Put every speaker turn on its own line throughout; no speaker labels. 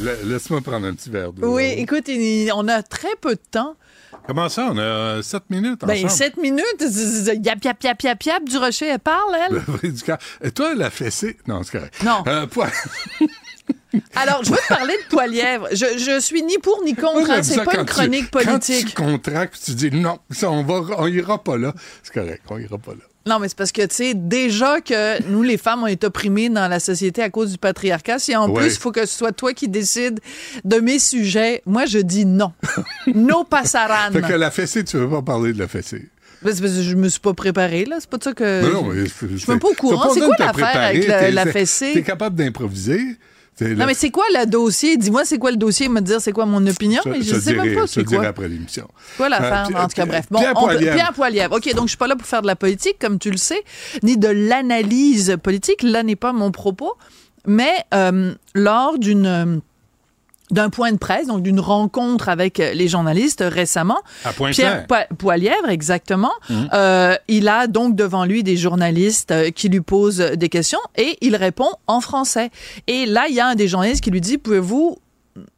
La- Laisse-moi prendre un petit verre d'eau.
Oui, écoute, il- on a très peu de temps.
Comment ça? On a 7 minutes
Ben,
ensemble?
sept minutes, yap, yap, yap, yap, yap, du rocher, elle parle, elle.
Et toi, la fessée? Non, c'est correct.
Non.
Euh, poil-
Alors, je veux te parler de poilièvre. Je, je suis ni pour ni contre, hein, c'est pas
quand
une
tu-
chronique
Quand
politique.
tu contractes, tu dis non, ça, on, va, on ira pas là. C'est correct, on ira pas là.
Non, mais c'est parce que, tu sais, déjà que nous, les femmes, on est opprimées dans la société à cause du patriarcat. Si en
Ouais.
plus, il faut que ce soit toi qui décides de mes sujets, moi, je dis non. no passaran.
Fait que la fessée, tu veux pas parler de la fessée.
Ben, parce que je me suis pas préparée, là. C'est pas de ça que.
Non, non, mais
je suis même pas au courant. C'est quoi l'affaire avec la, la fessée?
T'es capable d'improviser.
Non, mais c'est quoi le dossier? Dis-moi, c'est quoi le dossier? Me dire, c'est quoi mon opinion? mais je
je
sais
dirai-
même pas
je
c'est
dirai
quoi.
après l'émission.
C'est quoi l'affaire?
Euh,
en tout cas, bref. Bon,
Pierre
on
Poilievre.
Pierre Poilievre. OK, donc je suis pas là pour faire de la politique, comme tu le sais, ni de l'analyse politique. Là n'est pas mon propos. Mais euh, lors d'une d'un point de presse, donc d'une rencontre avec euh, les journalistes récemment.
À.
Pierre Po- Poilièvre, exactement.
Mhm.
Euh, il a donc devant lui des journalistes euh, qui lui posent des questions et il répond en français. Et là, il y a un des journalistes qui lui dit, pouvez-vous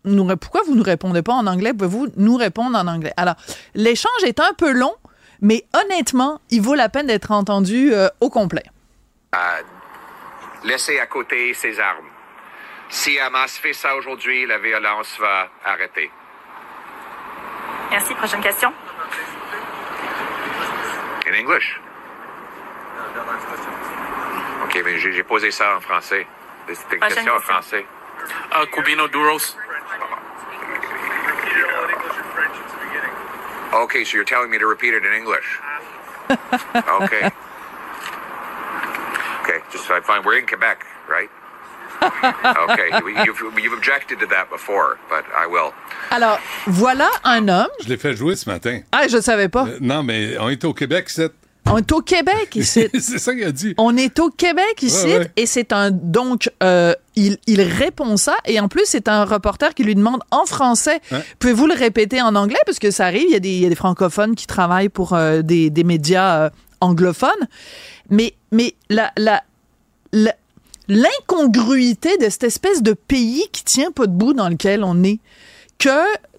nous, pourquoi vous ne répondez pas en anglais? Pouvez-vous nous répondre en anglais? Alors, l'échange est un peu long, mais honnêtement, il vaut la peine d'être entendu euh, au complet.
à laisser à côté ses armes. Si Hamas fait ça aujourd'hui, la violence va arrêter.
Merci. Prochaine question.
In English. OK, mais j'ai posé ça en français. C'était une question en français.
Uh, Cubino Duros.
Okay, so you're telling me to repeat it in English. Okay. Okay, just so I find we're in Quebec, right? Okay, you- you've, you've objected to that before, but I will.
Alors, voilà un homme.
Je l'ai fait jouer ce matin.
Ah, je ne savais pas.
Euh, non, mais on est au Québec, c'est.
On est au Québec ici.
c'est ça qu'il a dit.
On est au Québec ici
Ouais, ouais.
et c'est un donc euh, il, il répond ça et en plus c'est un reporter qui lui demande en français
Ouais.
pouvez-vous le répéter en anglais? Parce que ça arrive il y a des, il y a des francophones qui travaillent pour euh, des, des médias euh, anglophones mais mais la la, la- l'incongruité de cette espèce de pays qui tient pas debout dans lequel on est que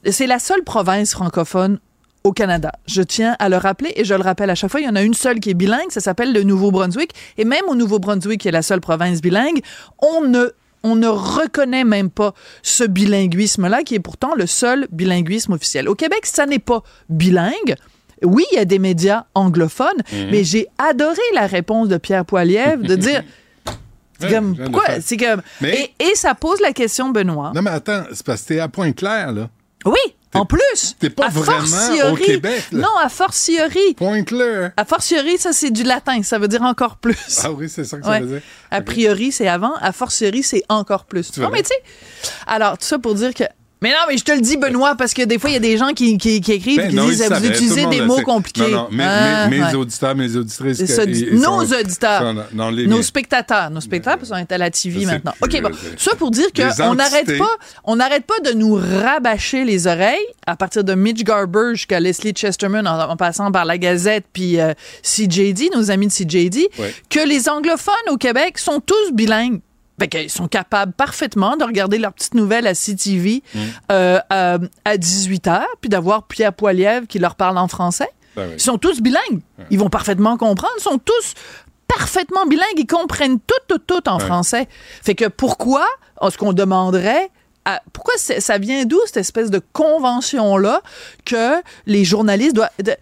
c'est la seule province francophone au Canada. Je tiens à le rappeler et je le rappelle à chaque fois, il y en a une seule qui est bilingue, ça s'appelle le Nouveau-Brunswick. Et même au Nouveau-Brunswick, qui est la seule province bilingue, on ne, on ne reconnaît même pas ce bilinguisme-là, qui est pourtant le seul bilinguisme officiel. Au Québec, ça n'est pas bilingue. Oui, il y a des médias anglophones, mais j'ai adoré la réponse de Pierre Poilievre de dire... C'est
Ouais,
comme, pourquoi? C'est comme,
Mais-
et, et ça pose la question, Benoît.
Non, mais attends, c'est parce que t'es à Pointe-Claire, là.
Oui, en plus.
t'es pas vraiment
fortiori-
au Québec, là.
Non, à fortiori.
Pointe-Claire.
A fortiori, ça, c'est du latin. Ça veut dire encore plus.
Ah oui, c'est ça que
Ouais.
ça veut dire.
A priori, c'est avant. A fortiori, c'est encore plus.
Tu
Non, mais tu sais. Alors, tout ça pour dire que. Mais non, mais je te le dis, Benoît, parce que des fois, il y a des gens qui, qui, qui écrivent
Ben
qui
non,
disent vous utilisez des mots compliqués.
Non, non, mes,
Ah,
mes- mes
ouais.
auditeurs, mes auditrices.
Ça, nos
sont-
auditeurs.
sont dans les
Nos
miens.
spectateurs, nos spectateurs sont à la TV maintenant.
plus,
OK, bon. Ça pour dire qu'on n'arrête pas, on n'arrête pas de nous rabâcher les oreilles à partir de Mitch Garber jusqu'à Leslie Chesterman en, en passant par la Gazette puis euh, CJD, nos amis de CJD,
Ouais.
que les anglophones au Québec sont tous bilingues. Fait qu'ils sont capables parfaitement de regarder leurs petites nouvelles à CTV
Mm.
euh, à, à 18h, puis d'avoir Pierre Poilievre qui leur parle en français.
Ben oui.
Ils sont tous bilingues. Ils vont parfaitement comprendre. Ils sont tous parfaitement bilingues. Ils comprennent tout, tout, tout en
Ouais.
français. Fait que pourquoi, ce qu'on demanderait, à- pourquoi ça vient d'où cette espèce de convention-là que les journalistes doivent... de-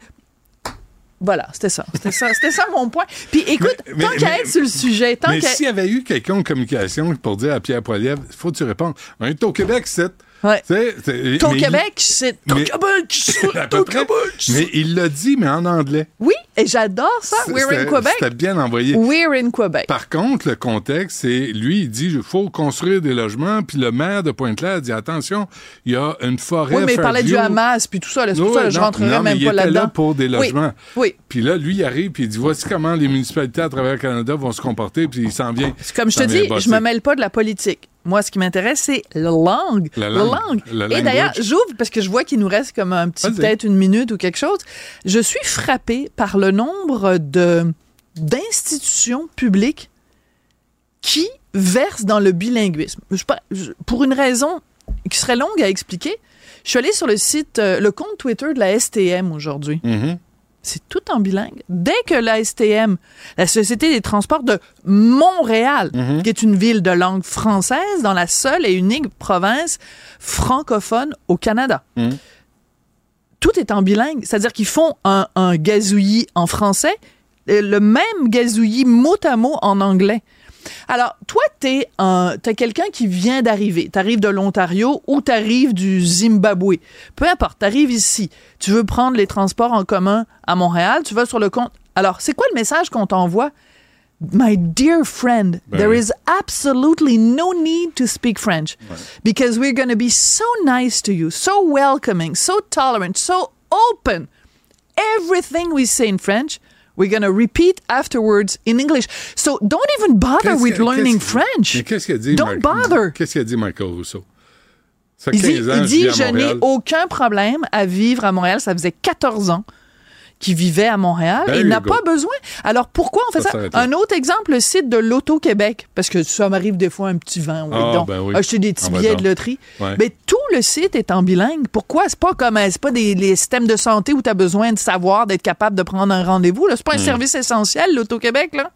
Voilà, c'était ça. C'était ça, c'était ça mon point. Puis écoute,
Mais-
tant qu'à être sur le sujet, tant
Mais s'il y avait eu quelqu'un en communication pour dire à Pierre Poilievre, il faut que tu répondes. On est au Québec, c'est.
Ouais.
Sais, c'est-
Ton
mais il-
Québec, c'est ton
mais-
Québec, c'est ton. Québec.
Mais il l'a dit, mais en anglais.
Oui, et j'adore ça. We're in Québec.
C'était bien envoyé.
We're in Québec.
Par contre, le contexte, c'est lui, il dit il faut construire des logements, puis le maire de Pointe-Claire dit attention, il y a une forêt.
Oui, mais il parlait du. Hamas, puis tout ça. là, C'est pour
Oui,
ça que je rentrerai
non, mais
même
il
pas
était
là-dedans.
là pour des
Oui,
logements.
Oui.
Puis là, lui, il arrive, puis il dit voici comment les municipalités à travers le Canada vont se comporter, puis il s'en vient.
C'est Comme je te dis, je me mêle pas de la politique. Moi, ce qui m'intéresse, c'est la langue.
La
La
langue.
langue.
La
Et d'ailleurs, j'ouvre parce que je vois qu'il nous reste comme un petit, peut-être une minute ou quelque chose. Je suis frappée par le nombre de d'institutions publiques qui versent dans le bilinguisme. Je je- pour une raison qui serait longue à expliquer, je suis allée sur le site, euh, le compte Twitter de la STM aujourd'hui.
Mhm.
C'est tout en bilingue. Dès que la STM, la Société des transports de Montréal,
Mhm.
qui est une ville de langue française dans la seule et unique province francophone au Canada,
Mhm.
tout est en bilingue. C'est-à-dire qu'ils font un, un gazouillis en français, le même gazouillis mot à mot en anglais. Alors, toi, t'es un, t'es quelqu'un qui vient d'arriver. T'arrives de l'Ontario ou t'arrives du Zimbabwe. Peu importe, t'arrives ici. Tu veux prendre les transports en commun à Montréal. Tu vas sur le compte. Alors, c'est quoi le message qu'on t'envoie? My dear friend,
Ben
there
oui.
is absolutely no need to speak French because we're going to be so nice to you, so welcoming, so tolerant, so open. Everything we say in French, we're going to repeat afterwards in English. So don't even bother with
que-
learning French.
Mais qu'est-ce qu'il a dit,
Don't
Marc-
bother.
Qu'est-ce qu'il a dit, Michael Rousseau? Ça
Il dit,
15 ans,
il
je
dit
à
je n'ai aucun problème à vivre à Montréal. Ça faisait 14 ans qu'il vivait à Montréal.
There
il n'a pas besoin. Alors pourquoi on fait
Ça.
Un autre exemple, le site de l'Auto-Québec. Parce que ça m'arrive des fois un petit vent. Oui,
Ah,
donc,
ben oui.
acheter des petits
Ah, ben
billets de loterie.
Ouais.
Mais tout le site est en bilingue. Pourquoi? C'est pas comme c'est pas des les systèmes de santé où tu as besoin de savoir, d'être capable de prendre un rendez-vous. C'est
Hmm.
pas un service essentiel, l'Auto-Québec. là.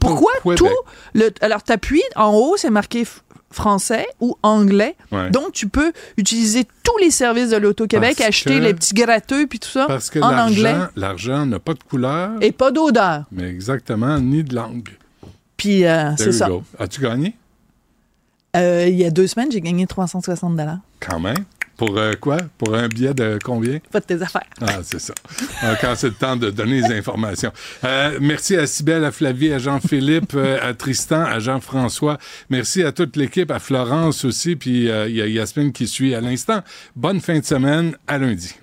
Pourquoi tout le alors t'appuies en haut c'est marqué français ou anglais
Ouais.
donc tu peux utiliser tous les services de l'Auto-Québec acheter
que-
les petits gratteux puis tout ça
Parce que
en anglais
l'argent, n'a pas de couleur,
et pas d'odeur
mais exactement, ni de langue.
puis euh, c'est ça.
As-tu gagné?
Euh, il y a deux semaines j'ai gagné 360 dollars
Quand même. Pour euh, quoi? Pour un billet de combien?
pas de tes affaires
Ah, c'est ça. Euh, Quand c'est le temps de donner les informations. Euh, merci à Sybelle, à Flavie, à Jean-Philippe, euh, à Tristan, à Jean-François. Merci à toute l'équipe, à Florence aussi, puis euh, il y a Yasmine qui suit à l'instant. Bonne fin de semaine, à lundi.